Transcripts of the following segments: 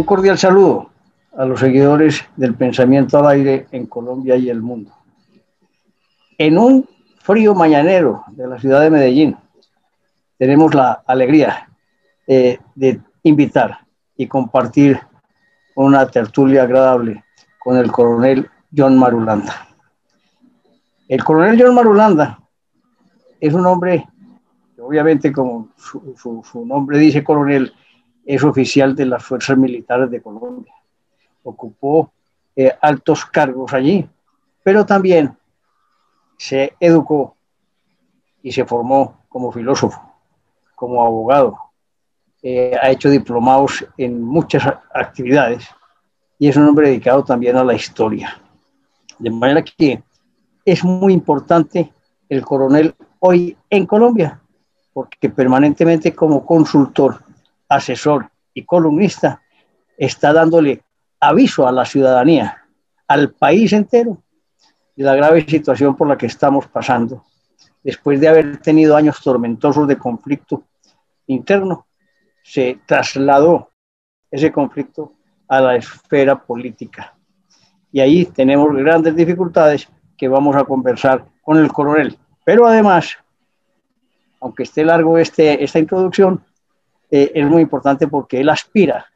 Un cordial saludo a los seguidores del pensamiento al aire en Colombia y el mundo. En un frío mañanero de la ciudad de Medellín, tenemos la alegría eh, de invitar y compartir una tertulia agradable con el coronel John Marulanda. El coronel John Marulanda es un hombre, obviamente como su nombre dice coronel, es oficial de las Fuerzas Militares de Colombia. Ocupó eh, altos cargos allí, pero también se educó y se formó como filósofo, como abogado. Eh, ha hecho diplomados en muchas actividades y es un hombre dedicado también a la historia. De manera que es muy importante el coronel hoy en Colombia, porque permanentemente como consultor asesor y columnista, está dándole aviso a la ciudadanía, al país entero, de la grave situación por la que estamos pasando, después de haber tenido años tormentosos de conflicto interno, se trasladó ese conflicto a la esfera política. Y ahí tenemos grandes dificultades que vamos a conversar con el coronel. Pero además, aunque esté largo este, esta introducción, eh, es muy importante porque él aspira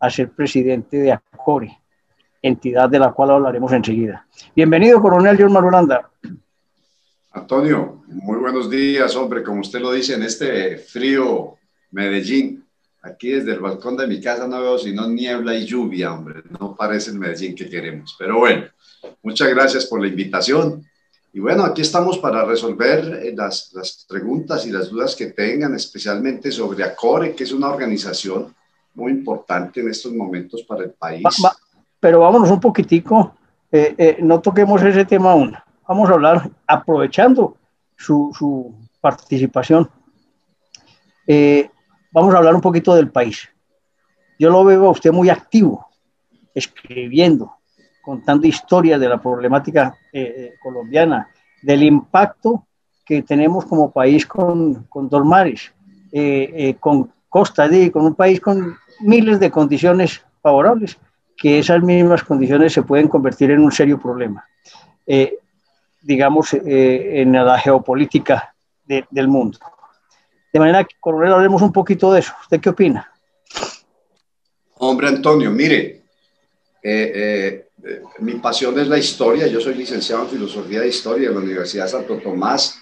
a ser presidente de ACORE, entidad de la cual hablaremos enseguida. Bienvenido, coronel John Marulanda. Antonio, muy buenos días, hombre, como usted lo dice, en este frío Medellín, aquí desde el balcón de mi casa no veo sino niebla y lluvia, hombre, no parece el Medellín que queremos, pero bueno, muchas gracias por la invitación y bueno, aquí estamos para resolver eh, las, preguntas y las dudas que tengan, especialmente sobre ACORE, que es una organización muy importante en estos momentos para el país. pero vámonos un poquitico, eh, eh, no toquemos ese tema aún. Vamos a hablar, aprovechando su, su participación, vamos a hablar un poquito del país. Yo lo veo a usted muy activo, escribiendo, contando historias de la problemática eh, eh, colombiana, del impacto que tenemos como país con, con dos mares, eh, con costa, de, con un país con miles de condiciones favorables, que esas mismas condiciones se pueden convertir en un serio problema, digamos, en la geopolítica del mundo. De manera que, coronel, hablemos un poquito de eso. ¿Usted qué opina? Hombre, Antonio, mire, mi pasión es la historia. Yo soy licenciado en Filosofía de Historia en la Universidad de Santo Tomás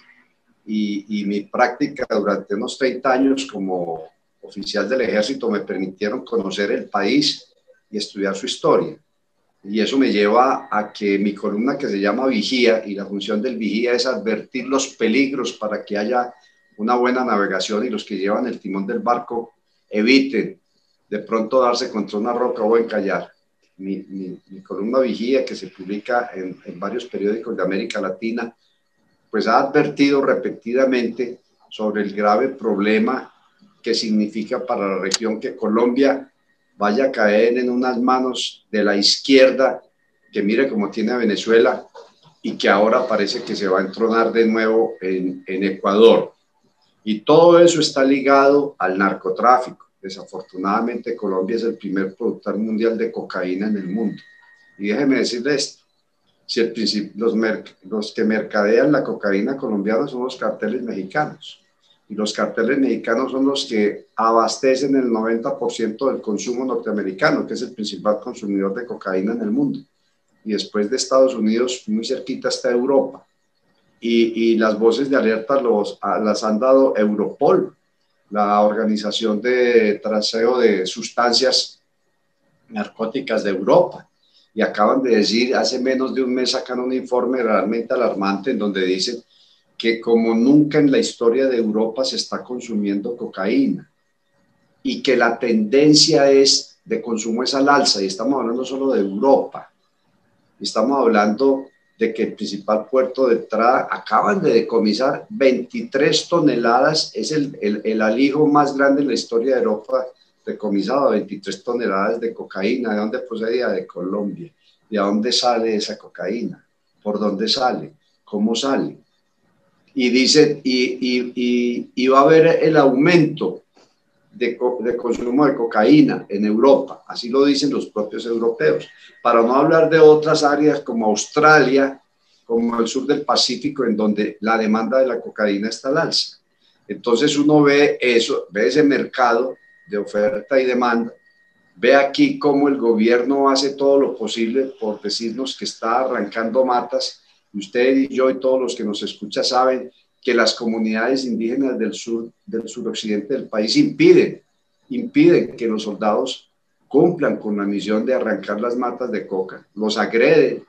y, mi práctica durante unos 30 años como oficial del ejército me permitieron conocer el país y estudiar su historia. Y eso me lleva a que mi columna que se llama Vigía, y la función del vigía es advertir los peligros para que haya una buena navegación y los que llevan el timón del barco eviten de pronto darse contra una roca o encallar mi, columna Vigía, que se publica en, varios periódicos de América Latina, pues ha advertido repetidamente sobre el grave problema que significa para la región que Colombia vaya a caer en unas manos de la izquierda, que mire cómo tiene a Venezuela y que ahora parece que se va a entronar de nuevo en, en Ecuador. Y todo eso está ligado al narcotráfico. Desafortunadamente, Colombia es el primer productor mundial de cocaína en el mundo. Y déjeme decirle esto, si los, que mercadean la cocaína colombiana son los carteles mexicanos, y los carteles mexicanos son los que abastecen el 90% del consumo norteamericano, que es el principal consumidor de cocaína en el mundo. Y después de Estados Unidos, muy cerquita está Europa. Y, las voces de alerta las han dado Europol, la Organización de Traseo de Sustancias Narcóticas de Europa. Y acaban de decir, hace menos de un mes sacan un informe realmente alarmante en donde dicen que como nunca en la historia de Europa se está consumiendo cocaína y que la tendencia es de consumo es al alza y estamos hablando solo de Europa. Estamos hablando de que el principal puerto de entrada acaban de decomisar 23 toneladas, es el, el, el, alijo más grande en la historia de Europa decomisado, 23 toneladas de cocaína. ¿De dónde procedía? De Colombia. ¿De dónde sale esa cocaína? ¿Por dónde sale? ¿Cómo sale? Y dice, y, y, y, y va a haber el aumento de, consumo de cocaína en Europa, así lo dicen los propios europeos, para no hablar de otras áreas como Australia, como el sur del Pacífico, en donde la demanda de la cocaína está al alza. Entonces uno ve eso, ve ese mercado de oferta y demanda, ve aquí cómo el gobierno hace todo lo posible por decirnos que está arrancando matas, y usted y yo y todos los que nos escuchan saben que las comunidades indígenas del sur, del suroccidente del país impiden, impiden que los soldados cumplan con la misión de arrancar las matas de coca, los agreden.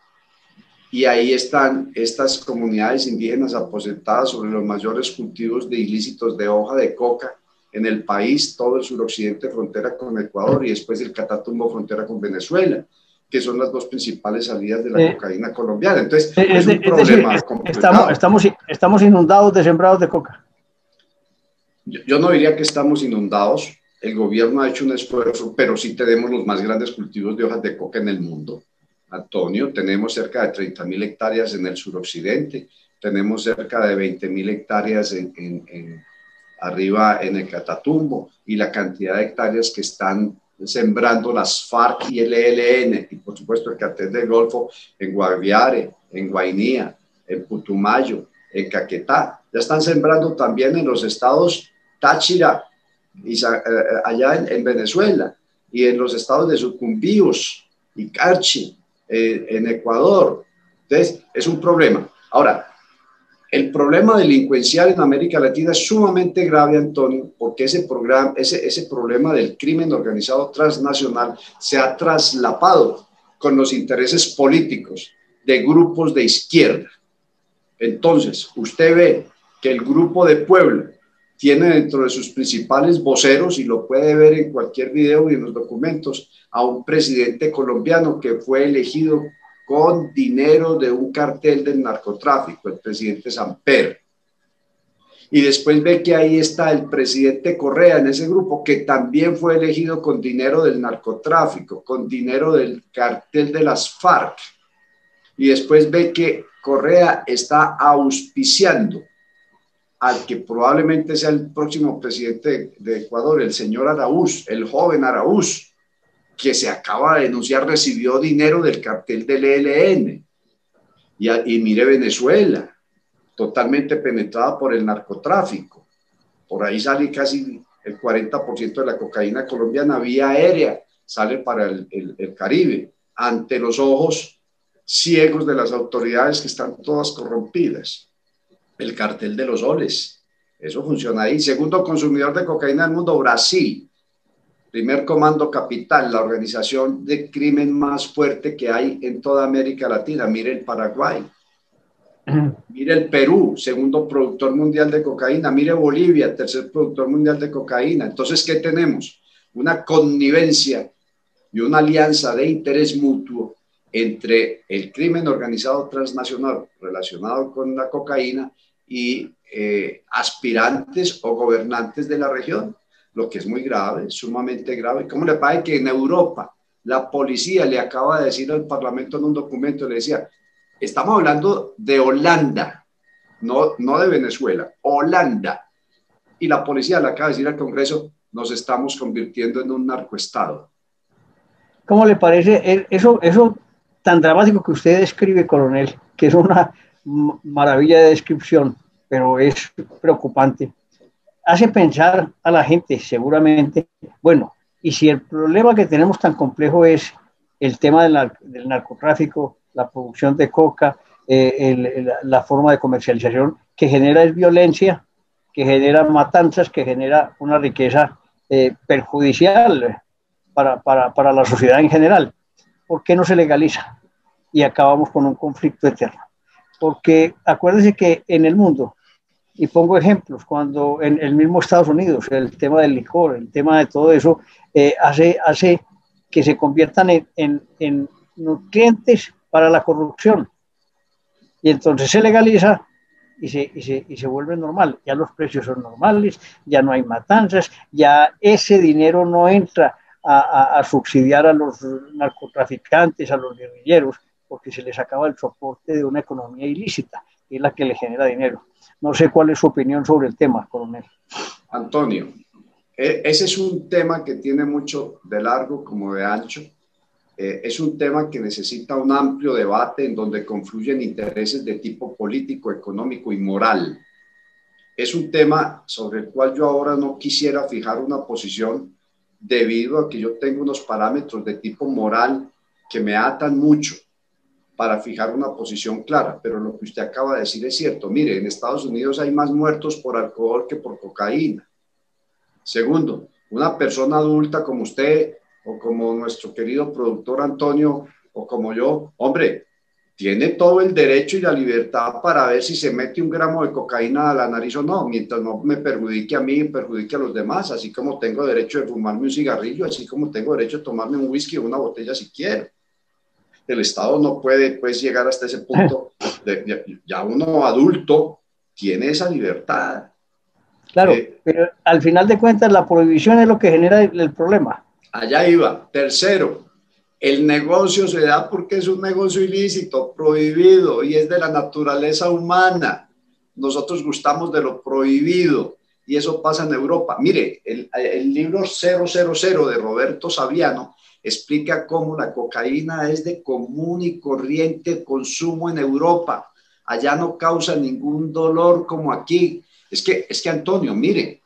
Y ahí están estas comunidades indígenas aposentadas sobre los mayores cultivos de ilícitos de hoja de coca en el país, todo el suroccidente frontera con Ecuador y después el Catatumbo frontera con Venezuela que son las dos principales salidas de la eh, cocaína colombiana. Entonces, eh, es, un problema estamos, estamos, estamos, inundados de sembrados de coca. Yo, no diría que estamos inundados. El gobierno ha hecho un esfuerzo, pero sí tenemos los más grandes cultivos de hojas de coca en el mundo. Antonio, tenemos cerca de 30 mil hectáreas en el suroccidente, tenemos cerca de 20 mil hectáreas en, en, arriba en el Catatumbo y la cantidad de hectáreas que están sembrando las FARC y el ELN, y por supuesto el cartel del Golfo en Guaviare, en Guainía, en Putumayo, en Caquetá. Ya están sembrando también en los estados Táchira, y, eh, allá en, Venezuela, y en los estados de Sucumbíos y Carchi, eh, en Ecuador. Entonces, es un problema. Ahora, el problema delincuencial en América Latina es sumamente grave, Antonio, porque ese, programa, ese, ese problema del crimen organizado transnacional se ha traslapado con los intereses políticos de grupos de izquierda. Entonces, usted ve que el grupo de Puebla tiene dentro de sus principales voceros, y lo puede ver en cualquier video y en los documentos, a un presidente colombiano que fue elegido con dinero de un cartel del narcotráfico, el presidente Samper. Y después ve que ahí está el presidente Correa en ese grupo, que también fue elegido con dinero del narcotráfico, con dinero del cartel de las FARC. Y después ve que Correa está auspiciando al que probablemente sea el próximo presidente de Ecuador, el señor Araúz, el joven Araúz, que se acaba de denunciar recibió dinero del cartel del ELN. Y, y mire Venezuela, totalmente penetrada por el narcotráfico. Por ahí sale casi el 40% de la cocaína colombiana vía aérea, sale para el, Caribe, ante los ojos ciegos de las autoridades que están todas corrompidas. El cartel de los soles, eso funciona ahí. Segundo consumidor de cocaína del mundo, Brasil primer comando capital, la organización de crimen más fuerte que hay en toda América Latina. Mire el Paraguay, mire el Perú, segundo productor mundial de cocaína, mire Bolivia, tercer productor mundial de cocaína. Entonces, ¿qué tenemos? Una connivencia y una alianza de interés mutuo entre el crimen organizado transnacional relacionado con la cocaína y eh, aspirantes o gobernantes de la región lo que es muy grave, sumamente grave. ¿Cómo le parece que en Europa la policía le acaba de decir al Parlamento en un documento, le decía, estamos hablando de Holanda, no, no de Venezuela, Holanda. Y la policía le acaba de decir al Congreso, nos estamos convirtiendo en un narcoestado. ¿Cómo le parece eso, eso tan dramático que usted describe, coronel, que es una maravilla de descripción, pero es preocupante? Hace pensar a la gente seguramente, bueno, y si el problema que tenemos tan complejo es el tema del, narcotráfico, la producción de coca, eh, la forma de comercialización que genera es violencia, que genera matanzas, que genera una riqueza eh, perjudicial para, para, para la sociedad en general. ¿Por qué no se legaliza? Y acabamos con un conflicto eterno. Porque acuérdense que en el mundo y pongo ejemplos, cuando en el mismo Estados Unidos, el tema del licor, el tema de todo eso, eh, hace, hace que se conviertan en, en, nutrientes para la corrupción. Y entonces se legaliza y se, y, se, y se, vuelve normal. Ya los precios son normales, ya no hay matanzas, ya ese dinero no entra a, a, subsidiar a los narcotraficantes, a los guerrilleros, porque se les acaba el soporte de una economía ilícita, es la que le genera dinero. No sé cuál es su opinión sobre el tema, coronel. Antonio, e, ese es un tema que tiene mucho de largo como de ancho. Eh, es un tema que necesita un amplio debate en donde confluyen intereses de tipo político, económico y moral. Es un tema sobre el cual yo ahora no quisiera fijar una posición debido a que yo tengo unos parámetros de tipo moral que me atan mucho para fijar una posición clara. Pero lo que usted acaba de decir es cierto. Mire, en Estados Unidos hay más muertos por alcohol que por cocaína. Segundo, una persona adulta como usted o como nuestro querido productor Antonio o como yo, hombre, tiene todo el derecho y la libertad para ver si se mete un gramo de cocaína a la nariz o no, mientras no me perjudique a mí y perjudique a los demás, así como tengo derecho de fumarme un cigarrillo, así como tengo derecho de tomarme un whisky o una botella si quiero. El Estado no puede pues llegar hasta ese punto, de, ya uno adulto tiene esa libertad. Claro, eh, pero al final de cuentas la prohibición es lo que genera el problema. Allá iba. Tercero, el negocio se da porque es un negocio ilícito, prohibido y es de la naturaleza humana. Nosotros gustamos de lo prohibido y eso pasa en Europa. Mire, el, el libro 000 de Roberto Saviano explica cómo la cocaína es de común y corriente consumo en Europa. Allá no causa ningún dolor como aquí. Es que, es que Antonio, mire,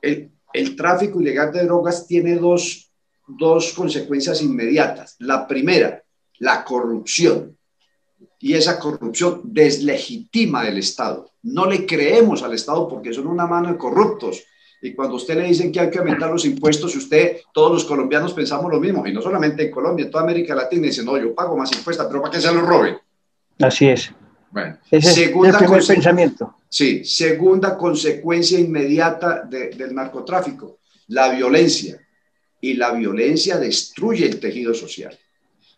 el, el tráfico ilegal de drogas tiene dos, dos consecuencias inmediatas. La primera, la corrupción. Y esa corrupción deslegitima el Estado. No le creemos al Estado porque son una mano de corruptos. Y cuando usted le dicen que hay que aumentar los impuestos, usted, todos los colombianos pensamos lo mismo, y no solamente en Colombia, en toda América Latina, dicen, no, yo pago más impuestos, pero ¿para qué se los roben? Así es. Bueno, Ese es el pensamiento. Sí, segunda consecuencia inmediata del narcotráfico, la violencia. Y la violencia destruye el tejido social.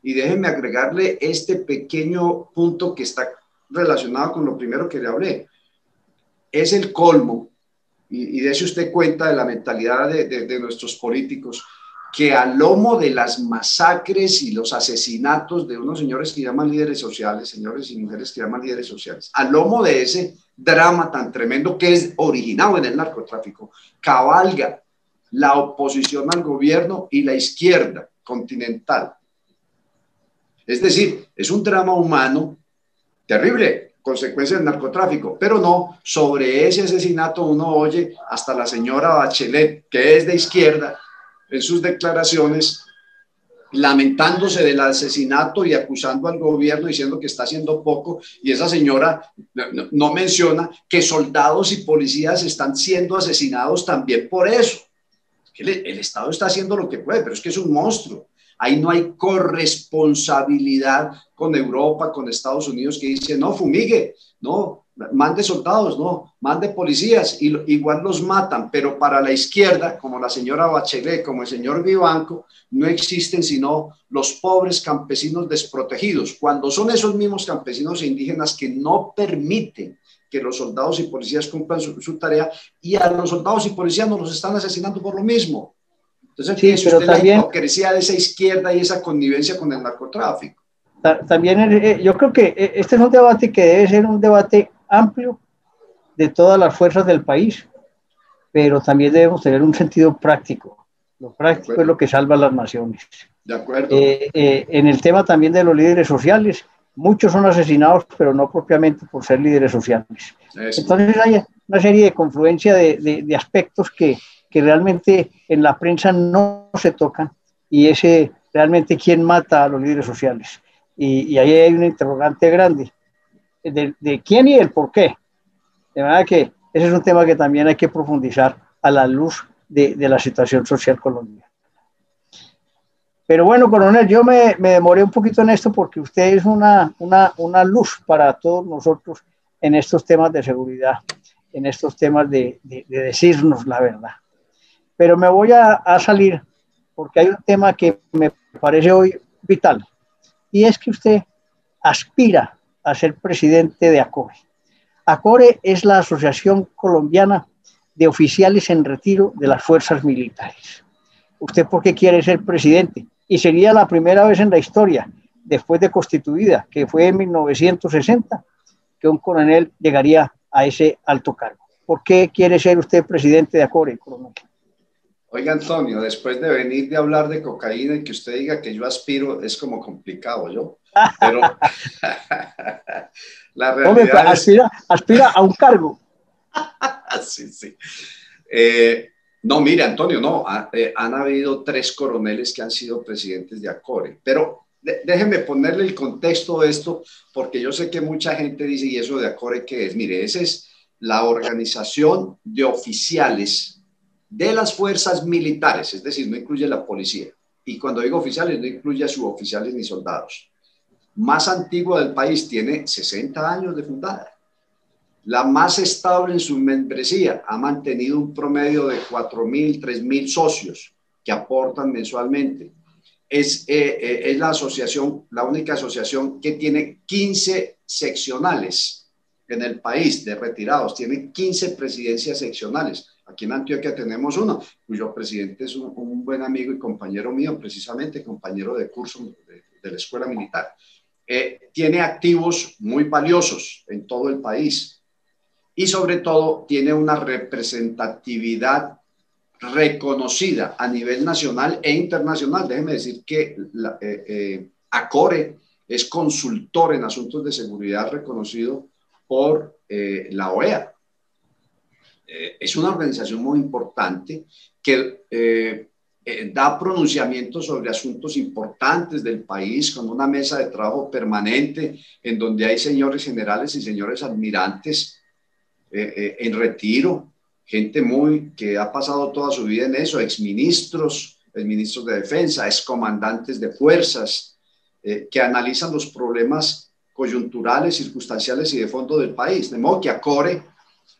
Y déjenme agregarle este pequeño punto que está relacionado con lo primero que le hablé. Es el colmo, y, y dése usted cuenta de la mentalidad de, de nuestros políticos, que al lomo de las masacres y los asesinatos de unos señores que llaman líderes sociales, señores y mujeres que llaman líderes sociales, al lomo de ese drama tan tremendo que es originado en el narcotráfico, cabalga la oposición al gobierno y la izquierda continental. Es decir, es un drama humano terrible, consecuencia del narcotráfico, pero no, sobre ese asesinato uno oye hasta la señora Bachelet, que es de izquierda, en sus declaraciones lamentándose del asesinato y acusando al gobierno diciendo que está haciendo poco y esa señora no, menciona que soldados y policías están siendo asesinados también por eso. El, el Estado está haciendo lo que puede, pero es que es un monstruo. Ahí no hay corresponsabilidad con Europa, con Estados Unidos que dice, no, fumigue, no, mande soldados, no, mande policías, y igual los matan, pero para la izquierda, como la señora Bachelet, como el señor Vivanco, no existen sino los pobres campesinos desprotegidos, cuando son esos mismos campesinos e indígenas que no permiten que los soldados y policías cumplan su, tarea, y a los soldados y policías nos los están asesinando por lo mismo. Entonces, sí, pero también, la hipocresía de esa izquierda y esa connivencia con el narcotráfico. También eh, yo creo que eh, este es un debate que debe ser un debate amplio de todas las fuerzas del país, pero también debemos tener un sentido práctico. Lo práctico es lo que salva a las naciones. De acuerdo. Eh, eh, en el tema también de los líderes sociales, muchos son asesinados, pero no propiamente por ser líderes sociales. Entonces hay una serie de confluencia de, de, aspectos que, que, realmente en la prensa no se tocan y ese realmente quién mata a los líderes sociales. Y, y ahí hay una interrogante grande de, quién y el por qué. De verdad que ese es un tema que también hay que profundizar a la luz de, la situación social colombiana. Pero bueno, coronel, yo me, demoré un poquito en esto porque usted es una, una, luz para todos nosotros en estos temas de seguridad, en estos temas de, decirnos la verdad. Pero me voy a, salir porque hay un tema que me parece hoy vital y es que usted aspira a ser presidente de ACORE. ACORE es la Asociación Colombiana de Oficiales en Retiro de las Fuerzas Militares. ¿Usted por qué quiere ser presidente? Y sería la primera vez en la historia, después de constituida, que fue en 1960, que un coronel llegaría a ese alto cargo. ¿Por qué quiere ser usted presidente de ACORE, coronel? Oiga, Antonio, después de venir de hablar de cocaína y que usted diga que yo aspiro, es como complicado, ¿yo? Pero la realidad aspira, aspira a un cargo. sí, sí. Eh, no, mire, Antonio, no, eh, han habido tres coroneles que han sido presidentes de ACORE, pero déjeme ponerle el contexto de esto, porque yo sé que mucha gente dice, ¿y eso de ACORE qué es? Mire, esa es la organización de oficiales de las fuerzas militares, es decir, no incluye la policía. Y cuando digo oficiales, no incluye a suboficiales ni soldados. Más antigua del país, tiene 60 años de fundada. La más estable en su membresía, ha mantenido un promedio de 4.000, 3.000 socios que aportan mensualmente. Es, eh, eh, es la asociación, la única asociación que tiene 15 seccionales en el país de retirados, tiene 15 presidencias seccionales Aquí en Antioquia tenemos uno, cuyo presidente es un, buen amigo y compañero mío, precisamente compañero de curso de, la escuela militar. Eh, tiene activos muy valiosos en todo el país y sobre todo tiene una representatividad reconocida a nivel nacional e internacional. Déjeme decir que la, eh, eh, ACORE es consultor en asuntos de seguridad reconocido por la OEA, eh, es una organización muy importante que eh, eh, da pronunciamientos sobre asuntos importantes del país con una mesa de trabajo permanente en donde hay señores generales y señores admirantes en retiro, gente muy que ha pasado toda su vida en eso, exministros, exministros de defensa, excomandantes de fuerzas, que analizan los problemas coyunturales, circunstanciales y de fondo del país. De modo que ACORE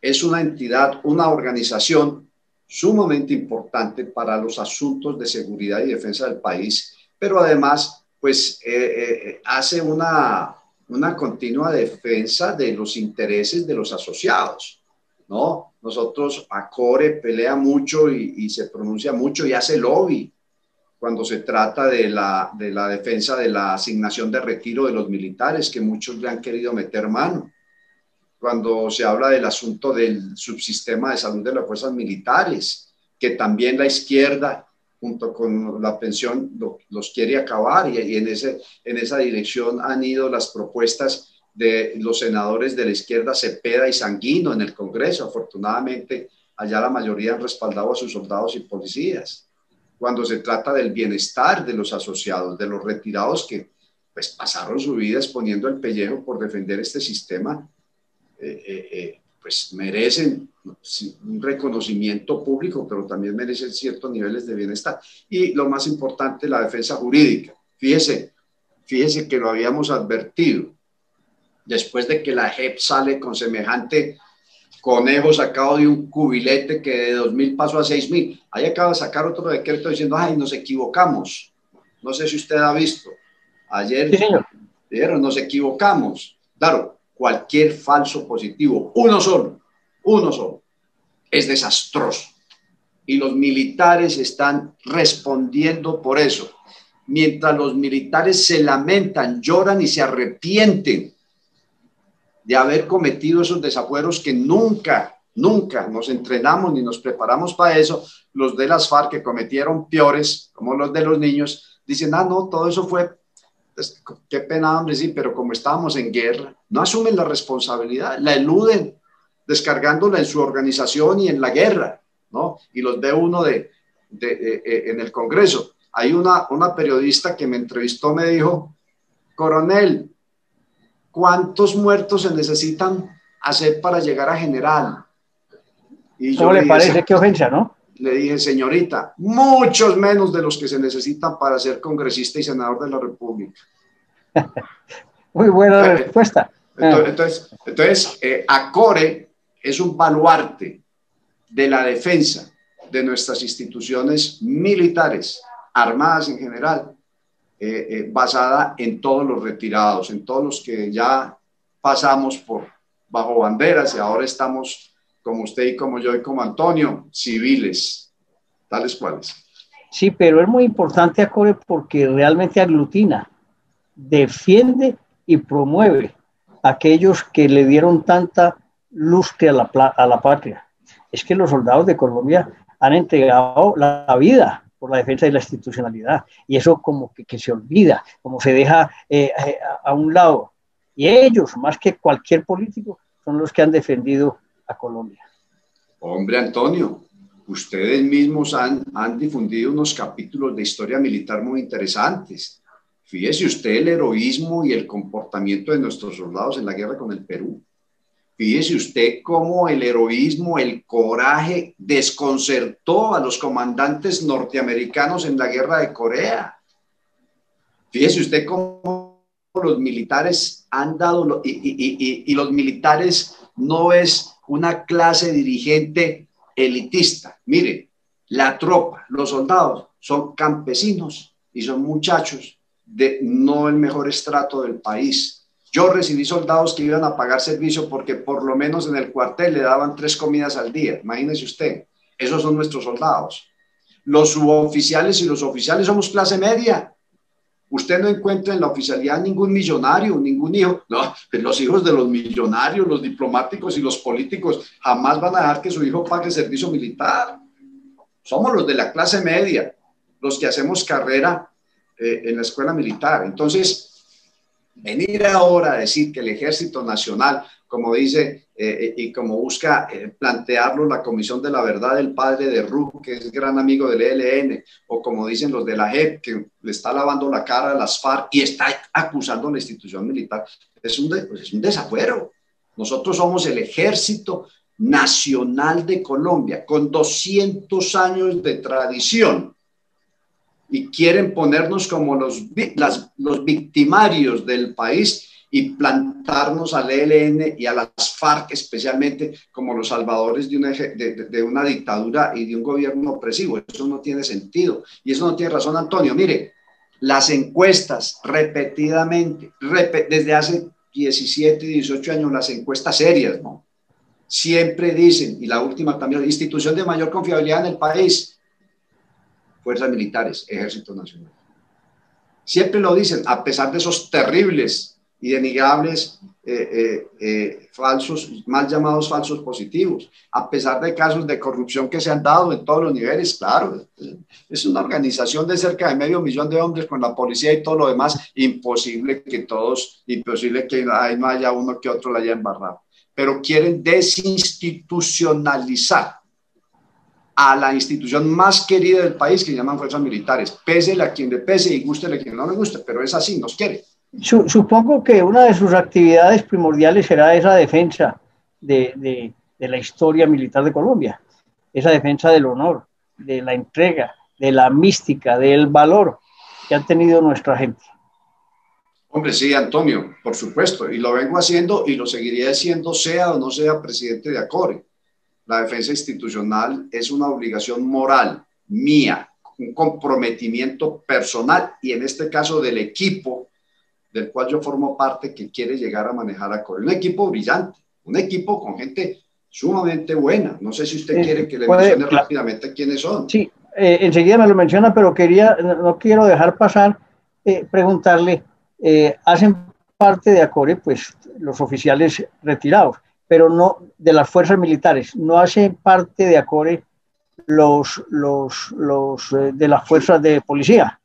es una entidad, una organización sumamente importante para los asuntos de seguridad y defensa del país, pero además, pues, eh, eh, hace una, una continua defensa de los intereses de los asociados, ¿no? Nosotros, ACORE pelea mucho y, y se pronuncia mucho y hace lobby cuando se trata de la, de la defensa de la asignación de retiro de los militares, que muchos le han querido meter mano cuando se habla del asunto del subsistema de salud de las fuerzas militares, que también la izquierda, junto con la pensión, los quiere acabar y, en, ese, en esa dirección han ido las propuestas de los senadores de la izquierda Cepeda y Sanguino en el Congreso. Afortunadamente, allá la mayoría han respaldado a sus soldados y policías. Cuando se trata del bienestar de los asociados, de los retirados que pues pasaron su vida exponiendo el pellejo por defender este sistema, eh, eh, eh, pues merecen un reconocimiento público, pero también merecen ciertos niveles de bienestar. Y lo más importante, la defensa jurídica. Fíjese, fíjese que lo habíamos advertido. Después de que la JEP sale con semejante conejo sacado de un cubilete que de 2.000 pasó a 6.000, ahí acaba de sacar otro decreto diciendo, ay, nos equivocamos. No sé si usted ha visto. Ayer dijeron, nos equivocamos. Claro, cualquier falso positivo, uno solo, uno solo, es desastroso. Y los militares están respondiendo por eso. Mientras los militares se lamentan, lloran y se arrepienten de haber cometido esos desafueros que nunca, nunca nos entrenamos ni nos preparamos para eso, los de las FARC que cometieron peores, como los de los niños, dicen, ah, no, todo eso fue qué pena, hombre, sí, pero como estábamos en guerra, no asumen la responsabilidad, la eluden, descargándola en su organización y en la guerra, ¿no? Y los ve uno de, de, en el Congreso. Hay una, una periodista que me entrevistó, me dijo, coronel, ¿cuántos muertos se necesitan hacer para llegar a general? Y ¿Cómo le parece? Qué ofensa, ¿no? Le dije, señorita, muchos menos de los que se necesitan para ser congresista y senador de la República. Muy buena eh, respuesta. Entonces, entonces, eh, ACORE es un baluarte de la defensa de nuestras instituciones militares, armadas en general, eh, basada en todos los retirados, en todos los que ya pasamos por bajo banderas y ahora estamos como usted y como yo y como Antonio, civiles, tales cuales. Sí, pero es muy importante ACORE porque realmente aglutina, defiende y promueve a aquellos que le dieron tanta lustre a la, a la patria. Es que los soldados de Colombia han entregado la, vida por la defensa de la institucionalidad y eso como que, se olvida, como se deja eh, eh, a un lado. Y ellos, más que cualquier político, son los que han defendido Colombia. Hombre, Antonio, ustedes mismos han, han difundido unos capítulos de historia militar muy interesantes. Fíjese usted el heroísmo y el comportamiento de nuestros soldados en la guerra con el Perú. Fíjese usted cómo el heroísmo, el coraje desconcertó a los comandantes norteamericanos en la guerra de Corea. Fíjese usted cómo los militares han dado, y, y los militares no es una clase dirigente elitista. Mire, la tropa, los soldados son campesinos y son muchachos de no el mejor estrato del país yo recibí soldados que iban a pagar servicio porque por lo menos en el cuartel le daban tres comidas al día. Imagínese usted, esos son nuestros soldados. Los suboficiales y los oficiales somos clase media. Usted no encuentra en la oficialidad ningún millonario, ningún hijo. No, pues los hijos de los millonarios, los diplomáticos y los políticos jamás van a dejar que su hijo pague servicio militar. Somos los de la clase media, los que hacemos carrera eh, en la escuela militar. Entonces, Venir ahora a decir que el Ejército Nacional, como dice eh, y como busca eh, plantearlo la Comisión de la Verdad del padre de Ru, que es gran amigo del ELN, o como dicen los de la JEP, que le está lavando la cara a las FARC y está acusando a la institución militar, es un, pues es un desafuero. Nosotros somos el Ejército Nacional de Colombia, con 200 años de tradición y quieren ponernos como los, los victimarios del país y plantarnos al ELN y a las FARC especialmente como los salvadores de una, de, una dictadura y de un gobierno opresivo. Eso no tiene sentido. Y eso no tiene razón, Antonio. Mire, las encuestas repetidamente, desde hace 17 y 18 años, las encuestas serias, ¿no? Siempre dicen, y la última también, institución de mayor confiabilidad en el país, fuerzas militares, ejército nacional. Siempre lo dicen, a pesar de esos terribles y denigrables eh, eh, eh, falsos, mal llamados falsos positivos, a pesar de casos de corrupción que se han dado en todos los niveles, claro, es una organización de cerca de medio millón de hombres con la policía y todo lo demás, imposible que todos, imposible que ahí no haya uno que otro la haya embarrado, pero quieren desinstitucionalizar a la institución más querida del país que llaman fuerzas militares. Pese a quien le pese y guste a quien no le guste, pero es así, nos quiere. Supongo que una de sus actividades primordiales será esa defensa de, de, de la historia militar de Colombia, esa defensa del honor, de la entrega, de la mística, del valor que ha tenido nuestra gente. Hombre, sí, Antonio, por supuesto, y lo vengo haciendo y lo seguiré haciendo, sea o no sea presidente de ACORE la defensa institucional es una obligación moral mía, un comprometimiento personal y en este caso del equipo del cual yo formo parte que quiere llegar a manejar a Core. Un equipo brillante, un equipo con gente sumamente buena. No sé si usted eh, quiere que le mencione rápidamente quiénes son. Sí, eh, enseguida me lo menciona, pero quería, no quiero dejar pasar, eh, preguntarle, hacen parte de ACORE, pues los oficiales retirados pero no de las fuerzas militares. No hacen parte de ACORE los, los, los eh, de las fuerzas de policía.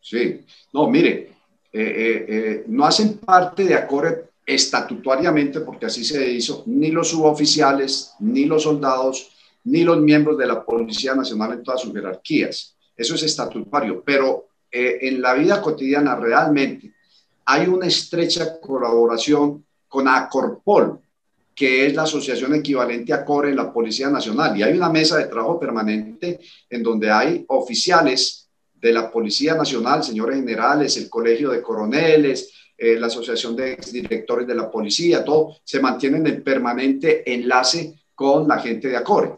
Sí, no, mire, eh, eh, no hacen parte de ACORE estatutariamente, porque así se hizo, ni los suboficiales, ni los soldados, ni los miembros de la Policía Nacional en todas sus jerarquías. Eso es estatutario, pero en la vida cotidiana realmente hay una estrecha colaboración con ACORPOL, que es la asociación equivalente a CORE en la Policía Nacional. Y hay una mesa de trabajo permanente en donde hay oficiales de la Policía Nacional, señores generales, el Colegio de Coroneles, eh, la Asociación de Directores de la Policía, todo se mantienen en permanente enlace con la gente de ACORE.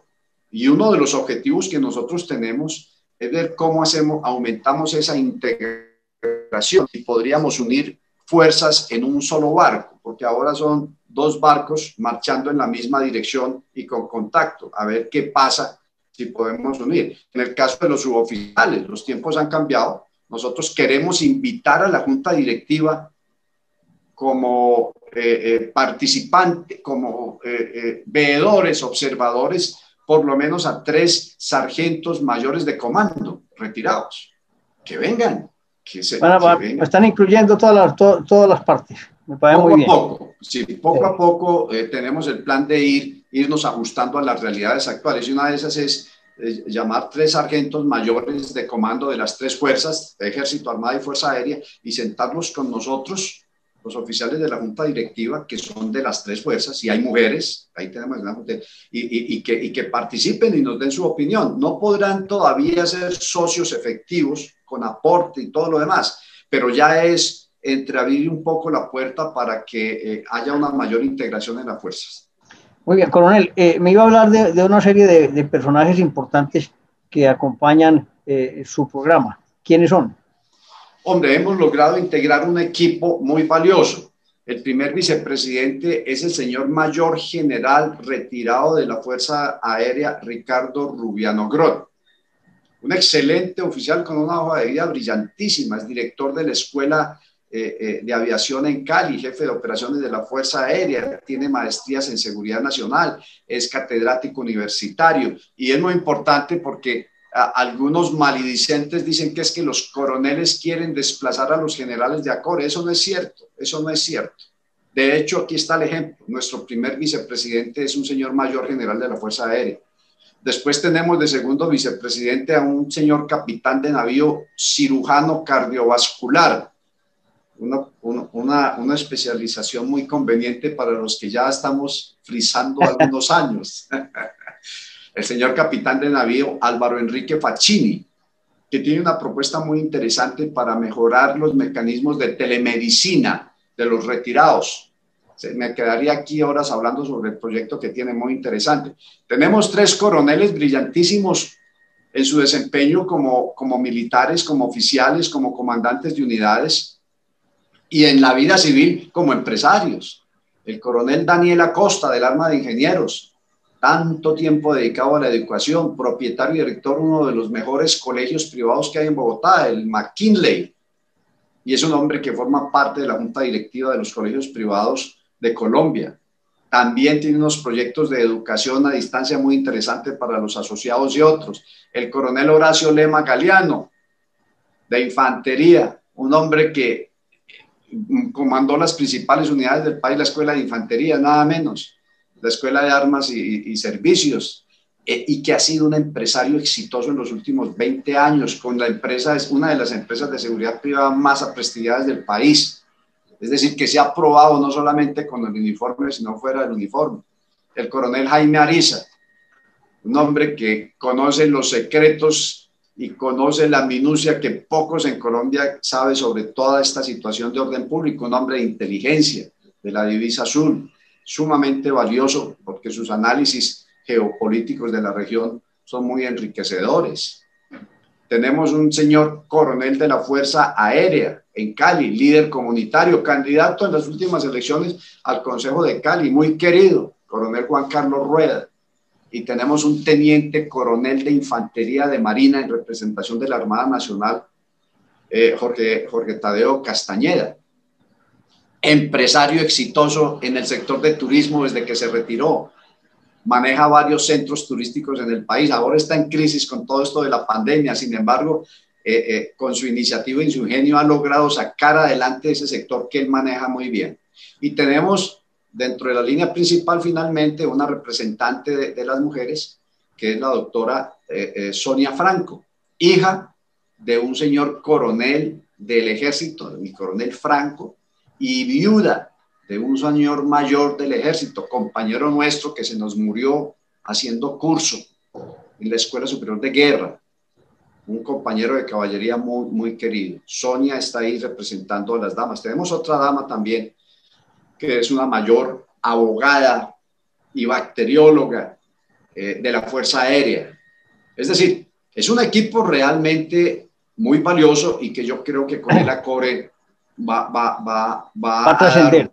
Y uno de los objetivos que nosotros tenemos es ver cómo hacemos, aumentamos esa integración y podríamos unir fuerzas en un solo barco, porque ahora son dos barcos marchando en la misma dirección y con contacto, a ver qué pasa si podemos unir. En el caso de los suboficiales, los tiempos han cambiado. Nosotros queremos invitar a la junta directiva como participantes, como veedores, observadores, por lo menos a tres sargentos mayores de comando retirados. Que vengan. Que se, Están incluyendo todas las, todas las partes. Me parece poco muy bien. A poco, sí, poco a poco tenemos el plan de ir, irnos ajustando a las realidades actuales. Y una de esas es llamar tres sargentos mayores de comando de las tres fuerzas, Ejército, Armada y Fuerza Aérea, y sentarnos con nosotros, los oficiales de la Junta Directiva, que son de las tres fuerzas, y hay mujeres, ahí tenemos una y, y, que, y que participen y nos den su opinión. No podrán todavía ser socios efectivos con aporte y todo lo demás, pero ya es entreabrir un poco la puerta para que eh, haya una mayor integración en las fuerzas. Muy bien, coronel, eh, me iba a hablar de, una serie de, personajes importantes que acompañan eh, su programa. ¿Quiénes son? Hombre, hemos logrado integrar un equipo muy valioso. El primer vicepresidente es el señor mayor general retirado de la Fuerza Aérea, Ricardo Rubiano Grot. Un excelente oficial con una hoja de vida brillantísima, es director de la Escuela eh, eh, de aviación en Cali, jefe de operaciones de la Fuerza Aérea, tiene maestrías en seguridad nacional, es catedrático universitario y es muy importante porque algunos malidicentes dicen que es que los coroneles quieren desplazar a los generales de Acore. Eso no es cierto, eso no es cierto. De hecho, aquí está el ejemplo. Nuestro primer vicepresidente es un señor mayor general de la Fuerza Aérea. Después tenemos de segundo vicepresidente a un señor capitán de navío cirujano cardiovascular una, una, una, especialización muy conveniente para los que ya estamos frisando algunos años. El señor capitán de navío Álvaro Enrique Facchini, que tiene una propuesta muy interesante para mejorar los mecanismos de telemedicina de los retirados. Me quedaría aquí horas hablando sobre el proyecto que tiene muy interesante. Tenemos tres coroneles brillantísimos en su desempeño como, como militares, como oficiales, como comandantes de unidades y en la vida civil como empresarios. El coronel Daniel Acosta del Arma de Ingenieros, tanto tiempo dedicado a la educación, propietario y director de uno de los mejores colegios privados que hay en Bogotá, el McKinley, y es un hombre que forma parte de la junta directiva de los colegios privados de Colombia. También tiene unos proyectos de educación a distancia muy interesantes para los asociados y otros. El coronel Horacio Lema Galeano, de Infantería, un hombre que comandó las principales unidades del país, la Escuela de Infantería, nada menos, la Escuela de Armas y, Servicios, eh, y que ha sido un empresario exitoso en los últimos 20 años, con la empresa, es una de las empresas de seguridad privada más aprestigiadas del país. Es decir, que se ha probado no solamente con el uniforme, sino fuera del uniforme. El coronel Jaime Ariza, un hombre que conoce los secretos y conoce la minucia que pocos en Colombia saben sobre toda esta situación de orden público, un hombre de inteligencia de la divisa azul, sumamente valioso porque sus análisis geopolíticos de la región son muy enriquecedores. Tenemos un señor coronel de la Fuerza Aérea en Cali, líder comunitario, candidato en las últimas elecciones al Consejo de Cali, muy querido, coronel Juan Carlos Rueda. Y tenemos un teniente coronel de infantería de Marina en representación de la Armada Nacional, eh, Jorge, Jorge Tadeo Castañeda, empresario exitoso en el sector de turismo desde que se retiró, maneja varios centros turísticos en el país, ahora está en crisis con todo esto de la pandemia, sin embargo, eh, eh, con su iniciativa y su ingenio ha logrado sacar adelante ese sector que él maneja muy bien. Y tenemos dentro de la línea principal, finalmente, una representante de, las mujeres, que es la doctora eh, Sonia Franco, hija de un señor coronel del ejército, mi coronel Franco, y viuda de un señor mayor del ejército, compañero nuestro que se nos murió haciendo curso en la Escuela Superior de Guerra, un compañero de caballería muy, muy querido. Sonia está ahí representando a las damas. Tenemos otra dama también, que es una mayor abogada y bacterióloga eh, de la Fuerza Aérea. Es decir, es un equipo realmente muy valioso y que yo creo que con el ACORE va, va, va, va, a trascender.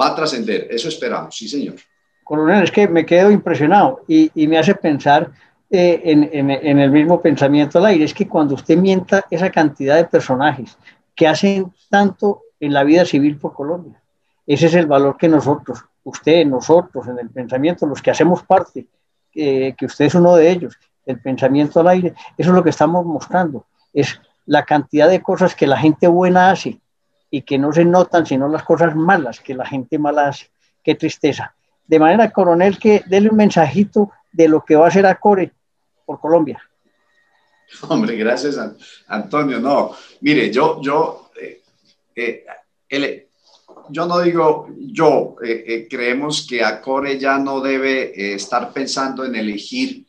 Va a trascender, eso esperamos, sí, señor. Coronel, es que me quedo impresionado y, y me hace pensar eh, en, en, en, el mismo pensamiento al aire, es que cuando usted mienta esa cantidad de personajes que hacen tanto en la vida civil por Colombia, Ese es el valor que nosotros, usted, nosotros, en el pensamiento, los que hacemos parte, que usted es uno de ellos, el pensamiento al aire, eso es lo que estamos mostrando, es la cantidad de cosas que la gente buena hace y que no se notan, sino las cosas malas que la gente mala hace. Qué tristeza. De manera, coronel, que dele un mensajito de lo que va a hacer Acore por Colombia. Hombre, gracias, Antonio. No, mire, yo, yo, eh, eh, yo no digo, yo eh, creemos que Acore ya no debe estar pensando en elegir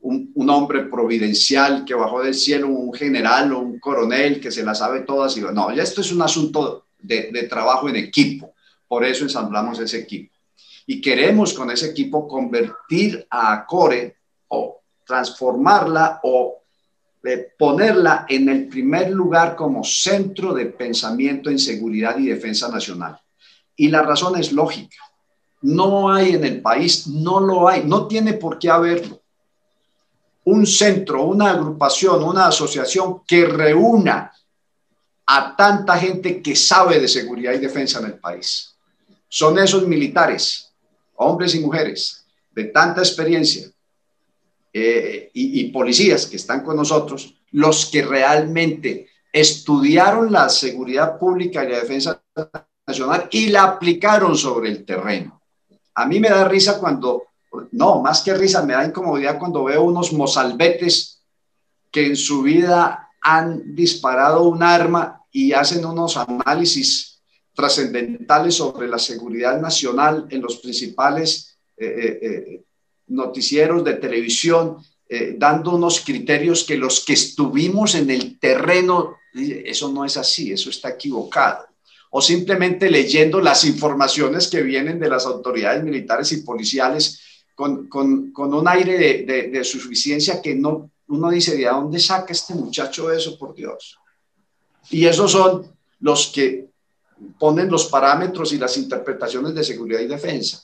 un, hombre providencial que bajó del cielo, un general o un coronel que se la sabe todas. Y, no, ya esto es un asunto de, de trabajo en equipo. Por eso ensamblamos ese equipo. Y queremos con ese equipo convertir a Core o transformarla o eh, ponerla en el primer lugar como centro de pensamiento en seguridad y defensa nacional. Y la razón es lógica. No hay en el país, no lo hay, no tiene por qué haberlo un centro, una agrupación, una asociación que reúna a tanta gente que sabe de seguridad y defensa en el país. Son esos militares, hombres y mujeres, de tanta experiencia, eh, y, policías que están con nosotros, los que realmente estudiaron la seguridad pública y la defensa nacional y la aplicaron sobre el terreno. A mí me da risa cuando no, más que risa, me da incomodidad cuando veo unos mozalbetes que en su vida han disparado un arma y hacen unos análisis trascendentales sobre la seguridad nacional en los principales eh, eh, eh, noticieros de televisión, dando unos criterios que los que estuvimos en el terreno, eso no es así, eso está equivocado o simplemente leyendo las informaciones que vienen de las autoridades militares y policiales con, con, con un aire de, de, de, suficiencia que no, uno dice, ¿de dónde saca este muchacho eso, por Dios? Y esos son los que ponen los parámetros y las interpretaciones de seguridad y defensa.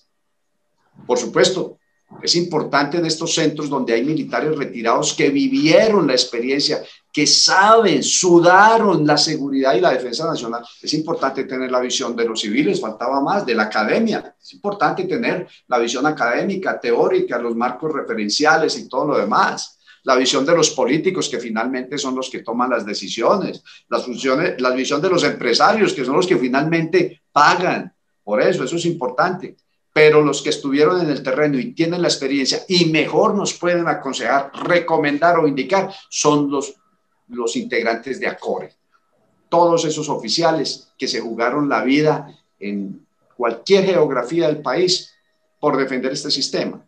Por supuesto, es importante en estos centros donde hay militares retirados que vivieron la experiencia, que saben, sudaron la seguridad y la defensa nacional. Es importante tener la visión de los civiles, faltaba más, de la academia. Es importante tener la visión académica, teórica, los marcos referenciales y todo lo demás. La visión de los políticos, que finalmente son los que toman las decisiones. La visión de los empresarios, que son los que finalmente pagan. Por eso, eso es importante pero los que estuvieron en el terreno y tienen la experiencia y mejor nos pueden aconsejar, recomendar o indicar son los, los integrantes de ACORE. Todos esos oficiales que se jugaron la vida en cualquier geografía del país por defender este sistema.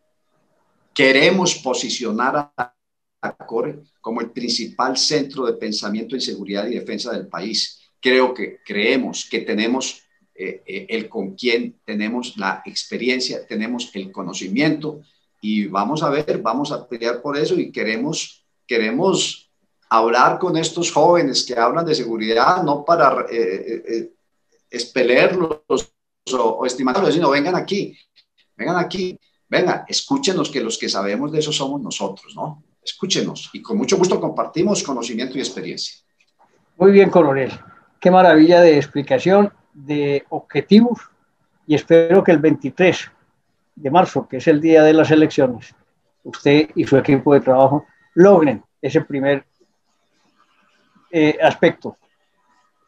Queremos posicionar a ACORE como el principal centro de pensamiento en seguridad y defensa del país. Creo que creemos que tenemos eh, eh, el con quién tenemos la experiencia, tenemos el conocimiento y vamos a ver, vamos a pelear por eso y queremos, queremos hablar con estos jóvenes que hablan de seguridad, no para eh, eh espelerlos o, o, estimarlos, sino vengan aquí, vengan aquí, vengan, escúchenos que los que sabemos de eso somos nosotros, ¿no? Escúchenos y con mucho gusto compartimos conocimiento y experiencia. Muy bien, coronel. Qué maravilla de explicación de objetivos y espero que el 23 de marzo, que es el día de las elecciones, usted y su equipo de trabajo logren ese primer eh, aspecto,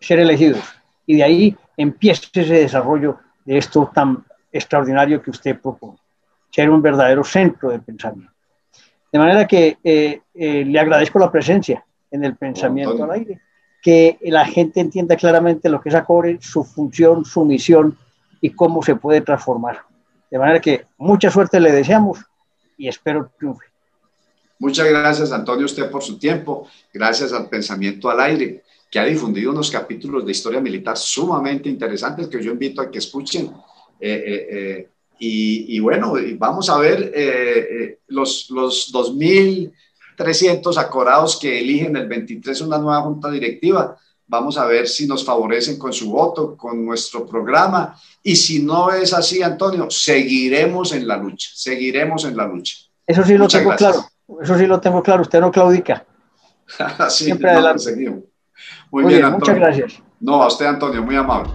ser elegidos. Y de ahí empiece ese desarrollo de esto tan extraordinario que usted propone, ser un verdadero centro de pensamiento. De manera que eh, eh, le agradezco la presencia en el pensamiento al aire que la gente entienda claramente lo que es ACORE, su función, su misión y cómo se puede transformar. De manera que mucha suerte le deseamos y espero triunfe. Muchas gracias, Antonio, usted por su tiempo. Gracias al Pensamiento al Aire, que ha difundido unos capítulos de historia militar sumamente interesantes que yo invito a que escuchen. Eh, eh, eh, y, bueno, vamos a ver los, los 2000 300 acorados que eligen el 23 una nueva junta directiva. Vamos a ver si nos favorecen con su voto, con nuestro programa. Y si no es así, Antonio, seguiremos en la lucha, seguiremos en la lucha. Eso sí lo tengo claro, eso sí lo tengo claro, usted no claudica. sí, Siempre no, adelante. Muy, muy bien, bien muchas gracias. No, a usted, Antonio, muy amable.